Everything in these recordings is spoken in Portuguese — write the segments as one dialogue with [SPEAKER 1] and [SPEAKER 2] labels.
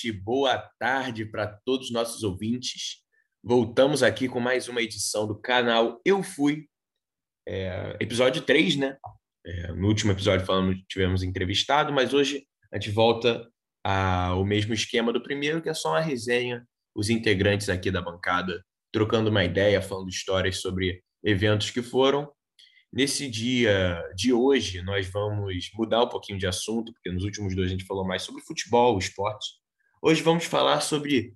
[SPEAKER 1] Noite, boa tarde para todos os nossos ouvintes. Voltamos aqui com mais uma edição do canal Eu Fui, é, episódio 3, né? É, no último episódio falamos, tivemos entrevistado, mas hoje a gente volta ao mesmo esquema do primeiro, que é só uma resenha, os integrantes aqui da bancada trocando uma ideia, falando histórias sobre eventos que foram. Nesse dia de hoje, nós vamos mudar um pouquinho de assunto, porque nos últimos dois a gente falou mais sobre futebol, esporte. Hoje vamos falar sobre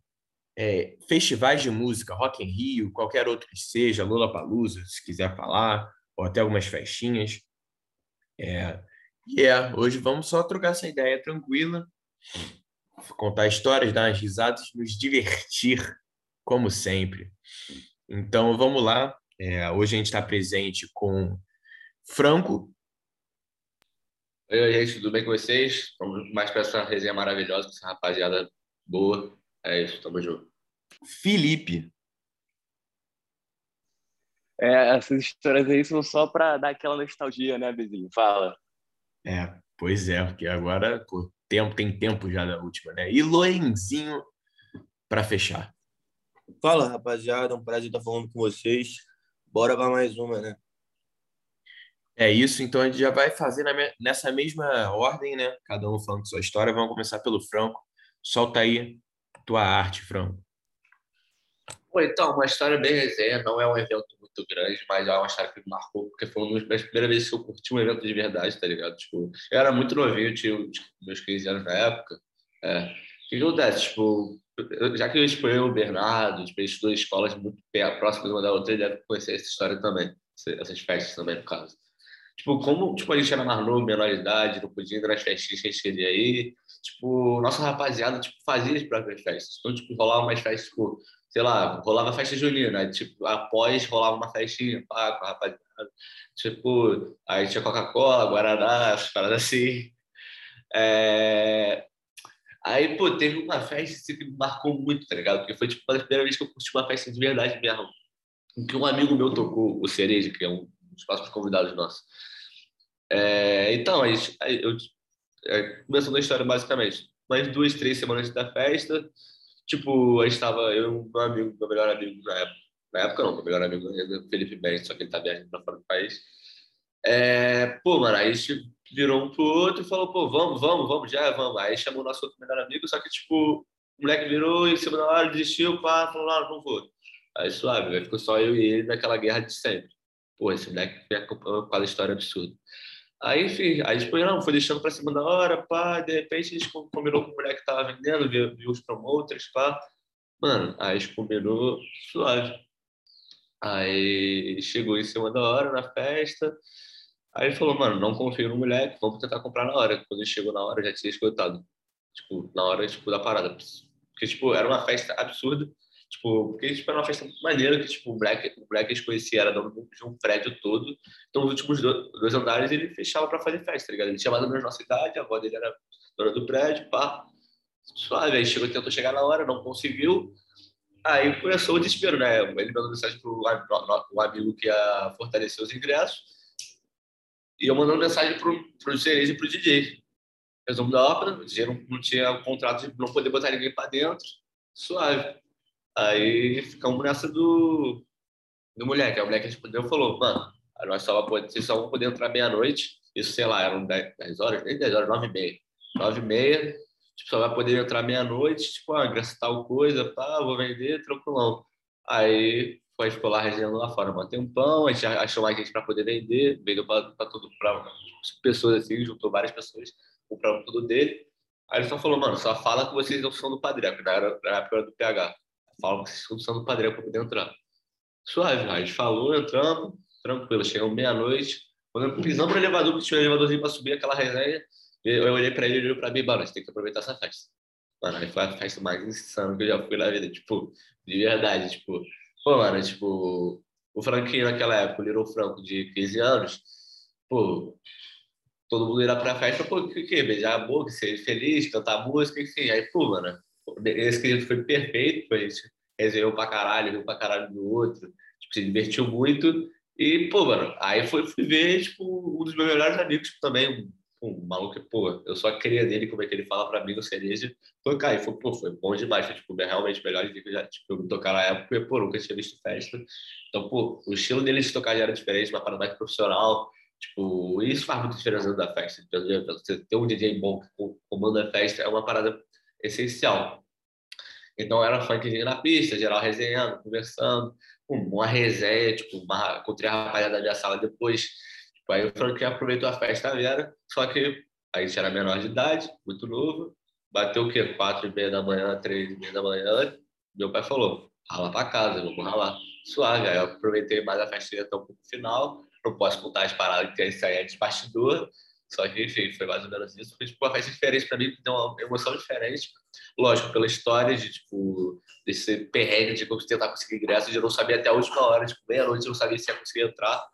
[SPEAKER 1] é, festivais de música, Rock in Rio, qualquer outro que seja, Lula Palusa, se quiser falar, ou até algumas festinhas. É, e é, hoje vamos só trocar essa ideia tranquila, contar histórias, dar umas risadas, nos divertir, como sempre. Então vamos lá. É, hoje a gente está presente com Franco.
[SPEAKER 2] Oi, gente, tudo bem com vocês? Vamos mais para essa resenha maravilhosa, essa rapaziada boa. É isso, tamo junto.
[SPEAKER 1] Felipe.
[SPEAKER 3] É, essas histórias aí são só para dar aquela nostalgia, né, Bezinho? Fala.
[SPEAKER 1] É, pois é, porque agora pô, tempo, tem tempo já da última, né? E Loenzinho para fechar.
[SPEAKER 4] Fala, rapaziada, um prazer estar falando com vocês. Bora para mais uma, né?
[SPEAKER 1] É isso, então a gente já vai fazer nessa mesma ordem, né? Cada um falando sua história. Vamos começar pelo Franco. Solta aí tua arte, Franco.
[SPEAKER 2] Pô, então, uma história bem resenha, não é um evento muito grande, mas é uma história que me marcou, porque foi uma das primeiras vezes que eu curti um evento de verdade, tá ligado? Tipo, eu era muito novinho, tinha meus 15 anos na época. É. O que acontece? Tipo, já que eu escolhi o Bernardo, tipo, em escolas muito próximas uma da outra, ele deve conhecer essa história também, essas festas também, no caso. Tipo, como tipo, a gente era mais novo, menor de idade, não podia ir nas festinhas que a gente queria ir, tipo, nossa rapaziada tipo, fazia as próprias festas. Então, tipo, rolava umas festas, tipo, sei lá, rolava festa junina, aí, tipo, após rolava uma festinha, pá, com a rapaziada. Tipo, aí tinha Coca-Cola, Guaraná, as paradas assim. É... Aí, pô, teve uma festa assim, que me marcou muito, tá ligado? Porque foi, tipo, a primeira vez que eu curti uma festa de verdade mesmo. Em que um amigo meu tocou, o Cereja, que é um dos próximos convidados nossos. É, então, a gente, eu, é, começando a história basicamente, mais duas, três semanas da festa, tipo, a gente estava, eu e meu amigo, meu melhor amigo na época, na época não, meu melhor amigo ainda, Felipe Bem, só que ele tá viajando para fora do país. É, pô, mano, aí a gente virou um pro outro e falou, pô, vamos, vamos, vamos, já, vamos. Aí chamou o nosso outro melhor amigo, só que, tipo, o moleque virou em cima da hora, desistiu, pá, falou, não, não vou. Aí suave, aí ficou só eu e ele naquela guerra de sempre pô, esse moleque me acompanhou com a história absurda. Aí, enfim, aí tipo, não, foi deixando para cima da hora, pá, de repente gente combinou com o moleque que tava vendendo, viu, viu os promoters, pá. Mano, aí gente combinou suave. Aí chegou em cima da hora na festa. Aí falou, mano, não confio no moleque, vamos tentar comprar na hora. Quando ele chegou na hora, já tinha esgotado. Tipo, na hora tipo, da parada. Porque, tipo, era uma festa absurda. Tipo, porque tipo, era uma festa muito maneira que tipo, o Black, o Black conhecia, era dono de um prédio todo. Então, nos últimos dois, dois andares, ele fechava para fazer festa, tá ligado? Ele tinha mais ou menos nossa idade, a avó dele era dona do prédio, pá. Suave. Aí chegou, tentou chegar na hora, não conseguiu. Aí começou o desespero, né? Ele mandou mensagem pro o amigo que ia fortalecer os ingressos. E eu mandando mensagem pro, pro Cereja e pro DJ. Resumo da ópera, o DJ não, não tinha o contrato de não poder botar ninguém para dentro. Suave. Aí ficamos nessa do, do moleque. A moleque respondeu e falou, mano, nós só, vocês só vão poder entrar meia-noite. Isso, sei lá, eram 10, 10 horas, nem 10 horas, 9 e meia. 9 e meia, tipo, só vai poder entrar meia-noite, tipo, ah, ingresso tal coisa, pá, vou vender, tranquilão. Aí foi, ficou lá resenhando lá fora um tempão, a gente achou mais gente para poder vender, vendeu para tudo, para pessoas assim, juntou várias pessoas, compraram tudo dele. Aí ele só falou, mano, só fala que vocês não são do Padre, na época era do PH. Fala que vocês estão do padrão para poder entrar. Suave, a gente falou, entramos, tranquilo. Chegamos meia-noite. Quando pisamos no elevador, que tinha um elevadorzinho para subir aquela resenha, eu olhei para ele e olhou para mim, mano, a gente tem que aproveitar essa festa. Mano, aí foi a festa mais insana que eu já fui na vida, tipo, de verdade, tipo, pô, mano, tipo, o Franquinho naquela época, o Little Franco de 15 anos, pô, todo mundo ia pra festa, pô, o que, que beijar a boca, ser feliz, cantar música, enfim, aí, pô, mano, esse quesito foi perfeito, foi. Resenhou pra caralho, viu pra caralho do outro, tipo, se divertiu muito. E, pô, mano, aí foi, fui ver, tipo, um dos meus melhores amigos tipo, também, um maluco, pô, eu só queria dele, como é que ele fala pra mim no cereja, tocar. E foi, pô, foi bom demais. Foi, tipo, realmente melhor que eu já tipo, eu tocar na época, porque, pô, nunca tinha visto festa. Então, pô, o estilo dele de tocar já era diferente, uma parada mais profissional. Tipo, isso faz muita diferença da festa. Você ter um DJ bom que comanda a festa é uma parada essencial. Então era funkzinho na pista, geral resenhando, conversando, uma resenha, tipo, uma, encontrei a rapaziada da minha sala depois. Tipo, aí o Frank aproveitou a festa Vera, só que a gente era menor de idade, muito novo, bateu o quê? Quatro e meia da manhã, três e meia da manhã, meu pai falou, rala pra casa, vamos ralar. Suave, aí eu aproveitei mais a festinha até pouco final, não posso contar as paradas que isso aí é de bastidor, só que, enfim, foi mais ou menos isso. Foi tipo, festa diferente para mim, deu uma emoção diferente. Lógico, pela história de, tipo, desse perrengue de tentar conseguir ingresso, de não sabia até a última hora, tipo, meia-noite eu não sabia se ia conseguir entrar.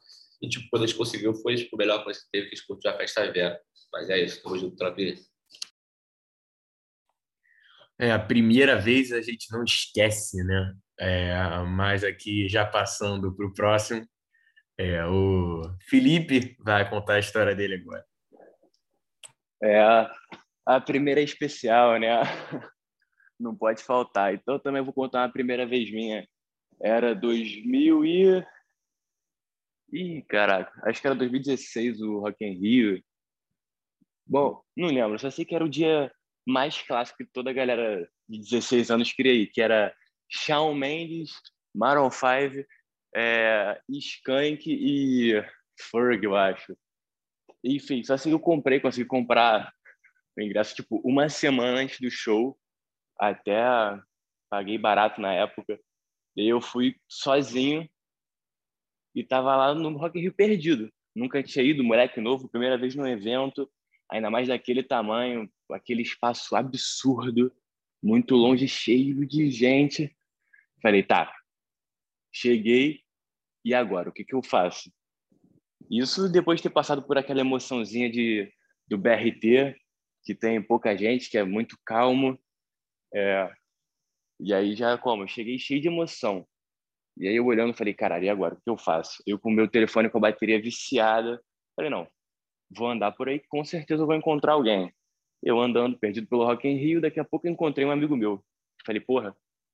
[SPEAKER 2] E, tipo, quando a gente conseguiu, foi, tipo, a melhor coisa que teve, que a gente curtiu a festa Vera. Mas é isso, tamo junto, Trapi.
[SPEAKER 1] É, a primeira vez a gente não esquece, né? É, mas aqui, já passando para o próximo, é, o Felipe vai contar a história dele agora.
[SPEAKER 3] É, a primeira é especial, né? Não pode faltar. Então, também vou contar uma primeira vez minha. Era 2000 e... Ih, caraca, acho que era 2016 o Rock in Rio. Bom, não lembro, só sei que era o dia mais clássico que toda a galera de 16 anos queria ir, que era Shawn Mendes, Maroon 5, é, Skank e Ferg, eu acho. Enfim, só assim eu comprei, consegui comprar o ingresso tipo uma semana antes do show, até paguei barato na época. E eu fui sozinho e tava lá no Rock Rio perdido. Nunca tinha ido, moleque novo, primeira vez no evento, ainda mais daquele tamanho, aquele espaço absurdo, muito longe, cheio de gente. Falei, tá, cheguei, e agora? O que, que eu faço? Isso depois de ter passado por aquela emoçãozinha de, do BRT, que tem pouca gente, que é muito calmo. É, e aí já como? Eu cheguei cheio de emoção. E aí eu olhando, falei, caralho, e agora? O que eu faço? Eu com o meu telefone com a bateria viciada. Falei, não, vou andar por aí, com certeza eu vou encontrar alguém. Eu andando, perdido pelo Rock in Rio, daqui a pouco encontrei um amigo meu. Falei, porra,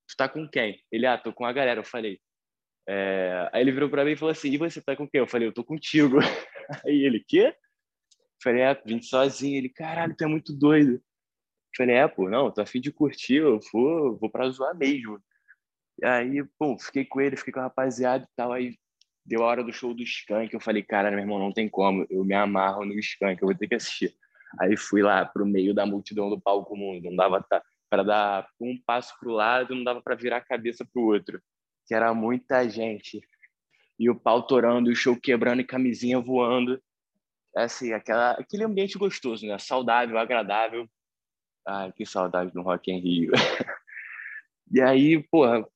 [SPEAKER 3] tu tá com quem? Ele, ah, tô com a galera. Eu falei, é... Aí ele virou para mim e falou assim: E você tá com quem? Eu falei: Eu tô contigo. Aí ele: Quê? Eu falei: É, vim sozinho. Ele: Caralho, tu é muito doido. Eu falei: É, pô, não, tô afim de curtir, eu vou, vou pra zoar mesmo. E aí, pô, fiquei com ele, fiquei com a rapaziada e tal. Aí deu a hora do show do Skank. Eu falei: Cara, meu irmão, não tem como, eu me amarro no Skank, eu vou ter que assistir. Aí fui lá pro meio da multidão do palco mundo, não dava para dar um passo pro lado, não dava para virar a cabeça pro outro que era muita gente. E o pau torando, o show quebrando e camisinha voando. Assim, aquela, aquele ambiente gostoso, né? Saudável, agradável. Ai, que saudade do Rock in Rio. e aí, porra,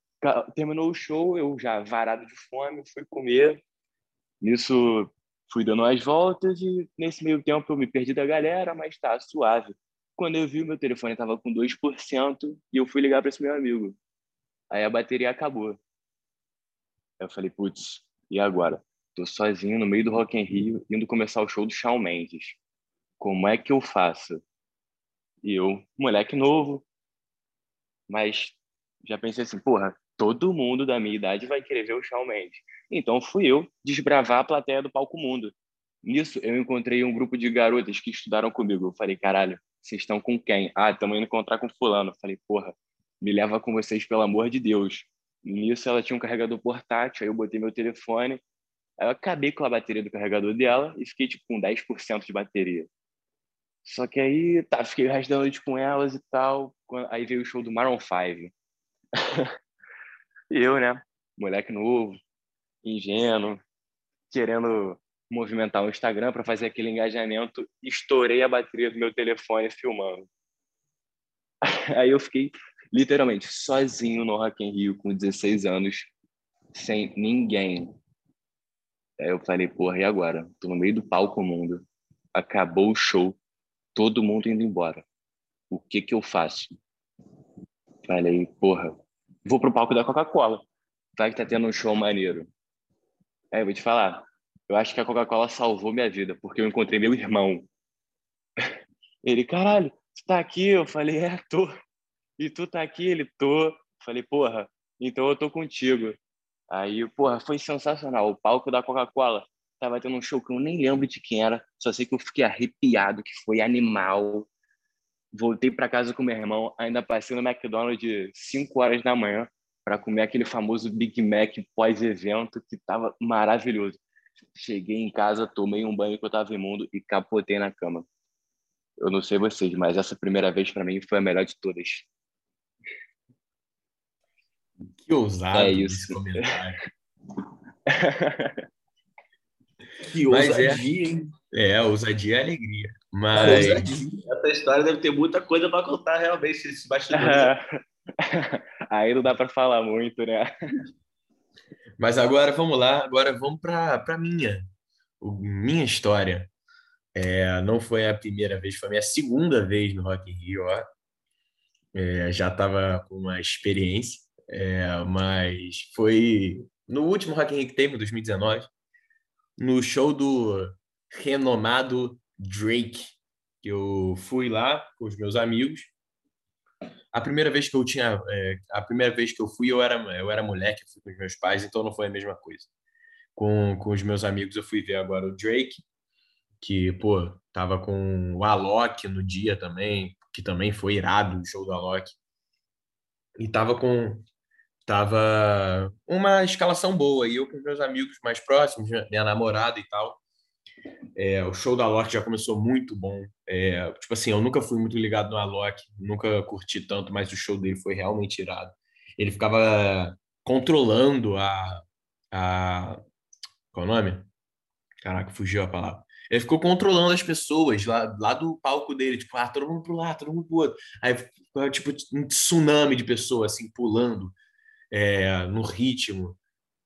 [SPEAKER 3] terminou o show, eu já varado de fome, fui comer. Nisso, fui dando as voltas e nesse meio tempo eu me perdi da galera, mas tá suave. Quando eu vi, meu telefone estava com 2% e eu fui ligar para esse meu amigo. Aí a bateria acabou. Eu falei, putz, e agora? Tô sozinho no meio do Rock in Rio, indo começar o show do Shawn Mendes. Como é que eu faço? E eu, moleque novo, mas já pensei assim, porra, todo mundo da minha idade vai querer ver o Shawn Mendes. Então fui eu desbravar a plateia do Palco Mundo. Nisso, eu encontrei um grupo de garotas que estudaram comigo. Eu falei, caralho, vocês estão com quem? Ah, estamos indo encontrar com fulano. Eu falei, porra, me leva com vocês, pelo amor de Deus. Nisso ela tinha um carregador portátil, aí eu botei meu telefone, aí eu acabei com a bateria do carregador dela e fiquei tipo com 10% de bateria. Só que aí, tá, fiquei o resto da noite com elas e tal, aí veio o show do Maroon 5. e eu, né, moleque novo, ingênuo, querendo movimentar o Instagram para fazer aquele engajamento, estourei a bateria do meu telefone filmando. Aí eu fiquei literalmente sozinho no Rock in Rio com 16 anos, sem ninguém. Aí eu falei, porra, e agora? Tô no meio do palco mundo. Acabou o show, todo mundo indo embora. O que que eu faço? Falei, porra, vou pro palco da Coca-Cola. Vai que tá tendo um show maneiro. Aí eu vou te falar, eu acho que a Coca-Cola salvou minha vida, porque eu encontrei meu irmão. Ele, caralho, tu tá aqui? Eu falei, é, tô. E tu tá aqui? Ele, tô. Falei, porra, então eu tô contigo. Aí, porra, foi sensacional. O palco da Coca-Cola tava tendo um show que eu nem lembro de quem era, só sei que eu fiquei arrepiado, que foi animal. Voltei para casa com meu irmão, ainda passei no McDonald's de 5 horas da manhã para comer aquele famoso Big Mac pós-evento que tava maravilhoso. Cheguei em casa, tomei um banho que eu tava imundo e capotei na cama. Eu não sei vocês, mas essa primeira vez para mim foi a melhor de todas.
[SPEAKER 1] Que ousado é isso. esse comentário. que ousadia, é, hein? É, ousadia é alegria. Mas
[SPEAKER 2] essa história deve ter muita coisa para contar realmente esse bastidor.
[SPEAKER 3] Aí não dá para falar muito, né?
[SPEAKER 1] Mas agora vamos lá, agora vamos para a minha, minha história. É, não foi a primeira vez, foi a minha segunda vez no Rock in Rio. Ó. É, já estava com uma experiência, é, mas foi no último Rock in Rio que teve, em 2019, no show do renomado Drake, eu fui lá com os meus amigos. A primeira vez que eu tinha, é, a primeira vez que eu fui, eu era, eu era moleque, eu fui com os meus pais, então não foi a mesma coisa. Com, com os meus amigos eu fui ver agora o Drake, que, pô, tava com o Alok no dia também, que também foi irado o show do Alok. E tava com tava uma escalação boa, e eu com meus amigos mais próximos, minha namorada e tal. É, o show da Alok já começou muito bom. É, tipo assim, eu nunca fui muito ligado no Alok, nunca curti tanto, mas o show dele foi realmente irado. Ele ficava controlando a. a qual é o nome? Caraca, fugiu a palavra. Ele ficou controlando as pessoas lá, lá do palco dele, tipo, ah, todo mundo pro lado, todo mundo pro outro. Aí, tipo, um tsunami de pessoas, assim, pulando é, no ritmo.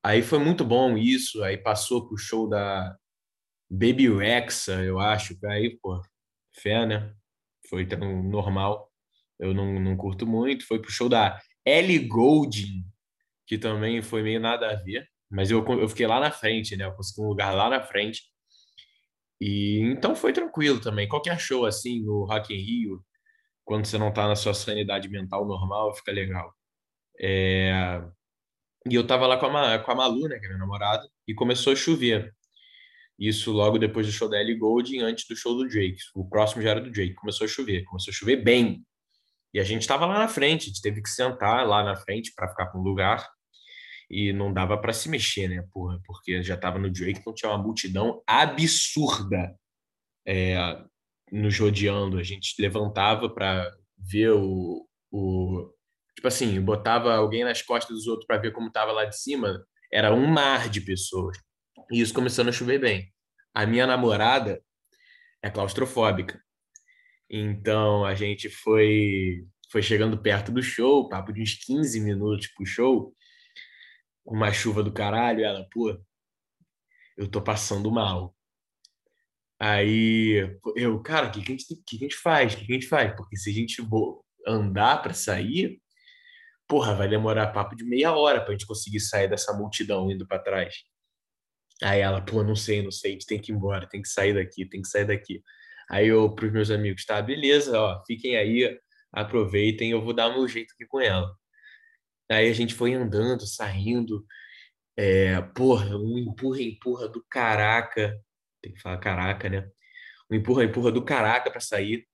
[SPEAKER 1] Aí foi muito bom isso, aí passou pro show da, Baby Rexa, eu acho, aí, pô, fé, né? Foi tão normal. Eu não, não curto muito. Foi pro show da Ellie Goulding, que também foi meio nada a ver. Mas eu, eu fiquei lá na frente, né? Eu consegui um lugar lá na frente. E então foi tranquilo também. Qualquer show assim no Rock in Rio, quando você não tá na sua sanidade mental normal, fica legal. É... E eu tava lá com a, com a Malu, né, que é minha namorada, e começou a chover. Isso logo depois do show da Ellie Goulding, antes do show do Drake. O próximo já era do Drake. Começou a chover, começou a chover bem. E a gente estava lá na frente, a gente teve que sentar lá na frente para ficar com lugar. E não dava para se mexer, né, porra? Porque já estava no Drake, então tinha uma multidão absurda é, nos rodeando. A gente levantava para ver o, o. Tipo assim, botava alguém nas costas dos outros para ver como estava lá de cima. Era um mar de pessoas. E isso começando a chover bem. A minha namorada é claustrofóbica. Então a gente foi foi chegando perto do show, papo de uns 15 minutos pro show, uma chuva do caralho, ela, pô, eu tô passando mal. Aí eu, cara, o que, que, a gente, que, que a gente faz? O que, que a gente faz? Porque se a gente andar para sair, porra, vai demorar papo de meia hora para a gente conseguir sair dessa multidão indo para trás. Aí ela, pô, não sei, não sei, a gente tem que ir embora, tem que sair daqui, tem que sair daqui. Aí eu, pros meus amigos, tá, beleza, ó, fiquem aí, aproveitem, eu vou dar o meu jeito aqui com ela. Aí a gente foi andando, saindo, é, porra, um empurra, empurra do caraca, tem que falar caraca, né? Um empurra, empurra do caraca para sair,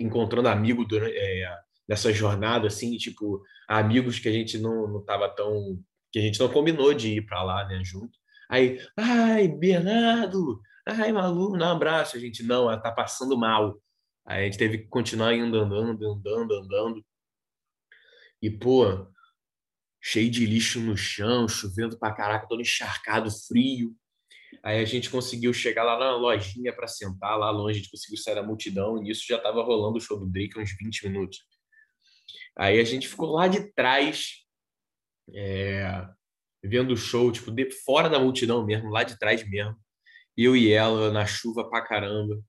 [SPEAKER 1] encontrando amigo durante, é, nessa jornada, assim, tipo, amigos que a gente não, não tava tão, que a gente não combinou de ir para lá, né, junto. Aí, ai, Bernardo, ai, Malu, dá um abraço. A gente, não, ela tá passando mal. Aí a gente teve que continuar indo, andando, andando, andando. E, pô, cheio de lixo no chão, chovendo pra caraca, todo encharcado, frio. Aí a gente conseguiu chegar lá na lojinha para sentar, lá longe, a gente conseguiu sair da multidão, e nisso já tava rolando o show do Drake uns 20 minutos. Aí a gente ficou lá de trás, é, vendo o show, tipo, de fora da multidão mesmo, lá de trás mesmo. Eu e ela na chuva pra caramba.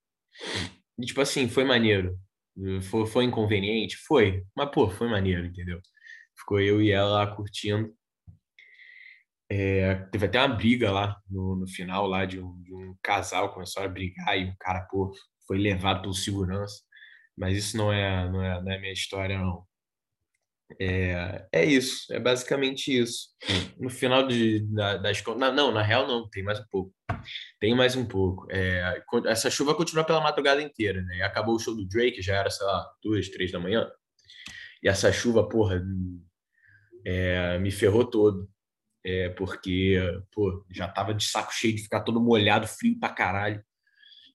[SPEAKER 1] E, tipo assim, foi maneiro. Foi, foi inconveniente? Foi. Mas, pô, foi maneiro, entendeu? Ficou eu e ela lá curtindo. É, teve até uma briga lá no, no final lá de um, de um casal começou a brigar e o cara pô foi levado pelo segurança, mas isso não é, não é, não é minha história, não. É, é isso, é basicamente isso. No final de, da, das contas. Não, na real, não, tem mais um pouco. Tem mais um pouco. É, essa chuva continua pela madrugada inteira, né? Acabou o show do Drake, já era, sei lá, duas, três da manhã. E essa chuva, porra, é, me ferrou todo. É, porque, pô, já tava de saco cheio de ficar todo molhado, frio pra caralho.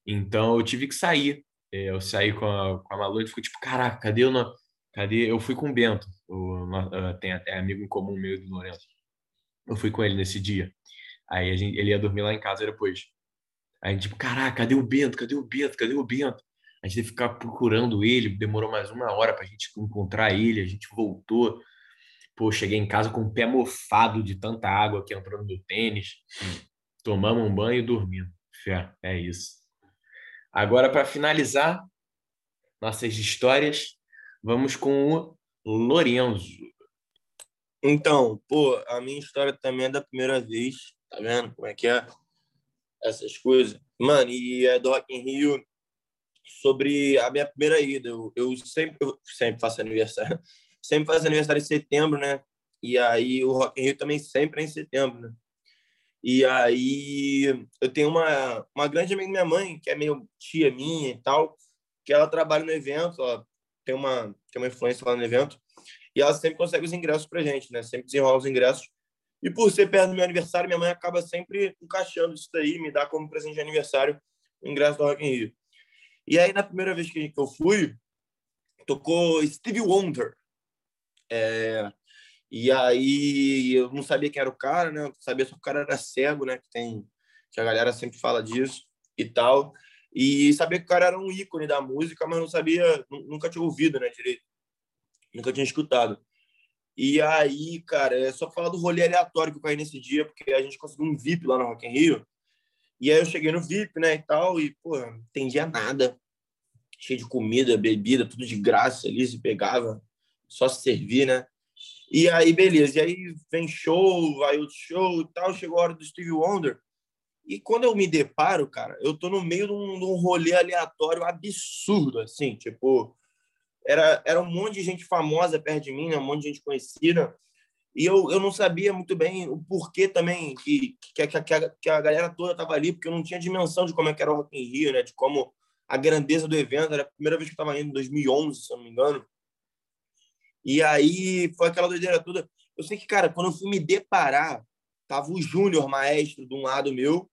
[SPEAKER 1] Então eu tive que sair. É, eu saí com a, com a Malu e ficou tipo, caraca, cadê o. Cadê? Eu fui com o Bento, o, tem até amigo em comum meu do Lourenço. Eu fui com ele nesse dia. Aí gente, ele ia dormir lá em casa depois. Aí a gente, tipo, caraca, cadê o Bento? Cadê o Bento? Cadê o Bento? A gente teve ficar procurando ele, demorou mais uma hora para a gente encontrar ele, a gente voltou. Pô, cheguei em casa com o pé mofado de tanta água que entrou no tênis. Tomamos um banho e dormimos. Fé, é isso. Agora, para finalizar nossas histórias, vamos com o Lorenzo.
[SPEAKER 4] Então, pô, a minha história também é da primeira vez, tá vendo como é que é? Essas coisas. Mano, e é do Rock in Rio sobre a minha primeira ida. Eu, eu sempre, eu sempre faço aniversário. Sempre faço aniversário em setembro, né? E aí o Rock in Rio também sempre é em setembro, né? E aí eu tenho uma, uma grande amiga minha mãe, que é meio tia minha e tal, que ela trabalha no evento, ela tem uma, tem uma influência lá no evento, e ela sempre consegue os ingressos pra gente, né? Sempre desenrola os ingressos. E por ser perto do meu aniversário, minha mãe acaba sempre encaixando isso daí, me dá como presente de aniversário o ingresso do Rock in Rio. E aí, na primeira vez que eu fui, tocou Stevie Wonder. É, e aí eu não sabia quem era o cara, né? Eu sabia que o cara era cego, né? Que tem que a galera sempre fala disso e tal. E sabia que o cara era um ícone da música, mas não sabia, nunca tinha ouvido, né, direito. Nunca tinha escutado. E aí, cara, é só falar do rolê aleatório que eu caí nesse dia, porque a gente conseguiu um VIP lá no Rock in Rio. E aí eu cheguei no VIP, né, e tal, e, pô, não entendia nada. Cheio de comida, bebida, tudo de graça ali, se pegava, só se servir, né? E aí, beleza. E aí vem show, vai outro show e tal. Chegou a hora do Stevie Wonder. E quando eu me deparo, cara, eu tô no meio de um, de um rolê aleatório absurdo, assim, tipo, era, era um monte de gente famosa perto de mim, né? um monte de gente conhecida, e eu, eu não sabia muito bem o porquê também que, que, que, a, que a galera toda tava ali, porque eu não tinha dimensão de como é que era o Rock in Rio, né? De como a grandeza do evento, era a primeira vez que eu estava indo, em 2011, se eu não me engano. E aí foi aquela doideira toda. Eu sei que, cara, quando eu fui me deparar, tava o Júnior Maestro de um lado meu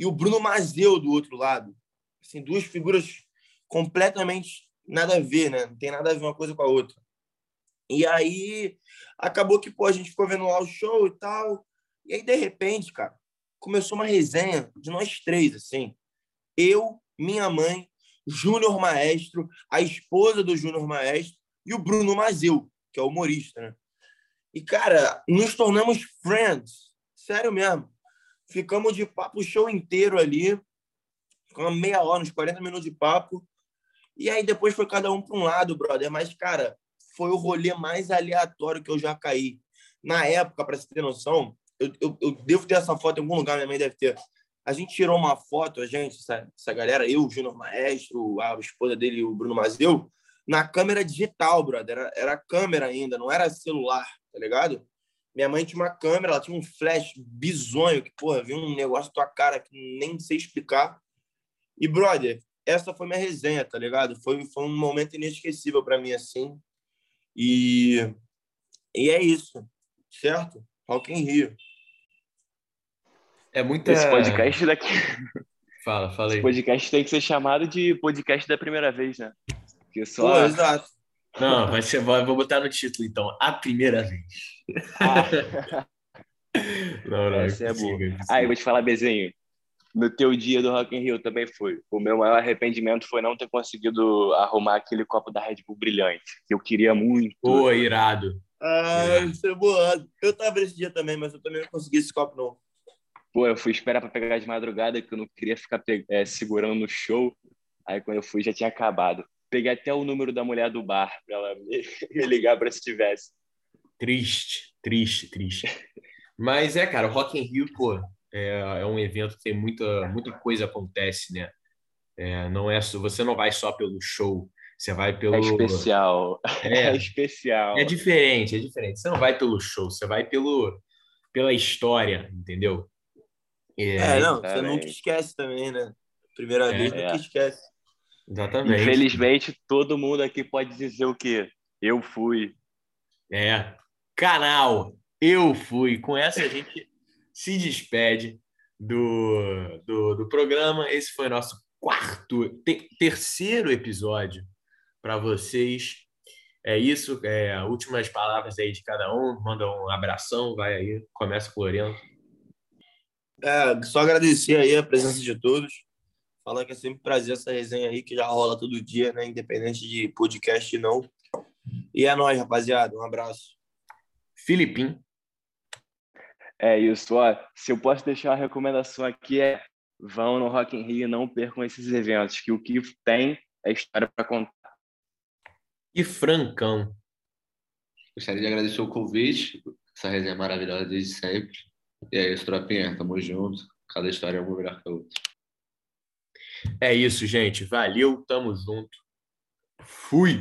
[SPEAKER 4] e o Bruno Mazeu do outro lado. Assim, duas figuras completamente nada a ver, né? Não tem nada a ver uma coisa com a outra. E aí acabou que pô, a gente ficou vendo lá o show e tal. E aí, de repente, cara, começou uma resenha de nós três, assim. Eu, minha mãe, Júnior Maestro, a esposa do Júnior Maestro e o Bruno Mazeu, que é humorista, né? E, cara, nos tornamos friends. Sério mesmo. Ficamos de papo o show inteiro ali. Ficamos meia hora, uns 40 minutos de papo. E aí depois foi cada um para um lado, brother. Mas, cara, foi o rolê mais aleatório que eu já caí. Na época, para você ter noção, eu, eu, eu, devo ter essa foto em algum lugar, minha mãe deve ter. A gente tirou uma foto, a gente, essa, essa galera, eu, o Júnior Maestro, a esposa dele, o Bruno Mazeu, na câmera digital, brother. Era, era câmera ainda, não era celular, tá ligado? Minha mãe tinha uma câmera, ela tinha um flash bizonho, que, porra, viu um negócio na tua cara que nem sei explicar. E, brother, essa foi minha resenha, tá ligado? Foi, foi um momento inesquecível para mim, assim. E, e é isso, certo? Rock in Rio.
[SPEAKER 3] É muita... Esse podcast daqui...
[SPEAKER 1] Fala, fala aí.
[SPEAKER 3] Esse podcast tem que ser chamado de podcast da primeira vez, né?
[SPEAKER 4] Porque só... Pô, exato.
[SPEAKER 1] Não, vai ser, vou botar no título, então. A primeira vez.
[SPEAKER 3] Ah. não, não, Essa é, é boa. Ah, eu vou te falar, Bezinho. No teu dia do Rock in Rio também foi. O meu maior arrependimento foi não ter conseguido arrumar aquele copo da Red Bull brilhante, que eu queria muito.
[SPEAKER 1] Pô, irado.
[SPEAKER 4] Ah, isso é boa. Eu tava nesse dia também, mas eu também não consegui esse copo, não.
[SPEAKER 3] Pô, eu fui esperar para pegar de madrugada, que eu não queria ficar é, segurando no show. Aí quando eu fui já tinha acabado. Peguei até o número da mulher do bar para ela me, me ligar para se tivesse.
[SPEAKER 1] Triste, triste, triste. Mas é, cara, o Rock in Rio, pô, é, é um evento que tem muita, muita coisa acontece, né? É, não é você não vai só pelo show, você vai pelo.
[SPEAKER 3] É especial. É, é especial.
[SPEAKER 1] É diferente, é diferente. Você não vai pelo show, você vai pelo, pela história, entendeu?
[SPEAKER 4] É, é não, você nunca esquece também, né? Primeira é, vez, nunca é. esquece.
[SPEAKER 1] Exatamente.
[SPEAKER 3] Infelizmente, todo mundo aqui pode dizer o quê? Eu fui.
[SPEAKER 1] É. Canal, eu fui. Com essa a gente se despede do, do, do programa. Esse foi o nosso quarto, te, terceiro episódio para vocês. É isso. É, últimas palavras aí de cada um. Manda um abração, vai aí. Começa com o Loreno.
[SPEAKER 4] É, só agradecer aí a presença de todos. Falar que é sempre prazer essa resenha aí, que já rola todo dia, né? Independente de podcast não. E é nóis, rapaziada. Um abraço.
[SPEAKER 1] Filipim.
[SPEAKER 3] É isso. Ó, se eu posso deixar uma recomendação aqui é vão no Rock in Rio e não percam esses eventos, que o que tem é história para contar.
[SPEAKER 1] E Francão.
[SPEAKER 2] Gostaria de agradecer o convite, essa resenha maravilhosa desde sempre. E é isso, tropinha. Tamo junto. Cada história é uma melhor que a outra.
[SPEAKER 1] É isso, gente. Valeu, tamo junto. Fui!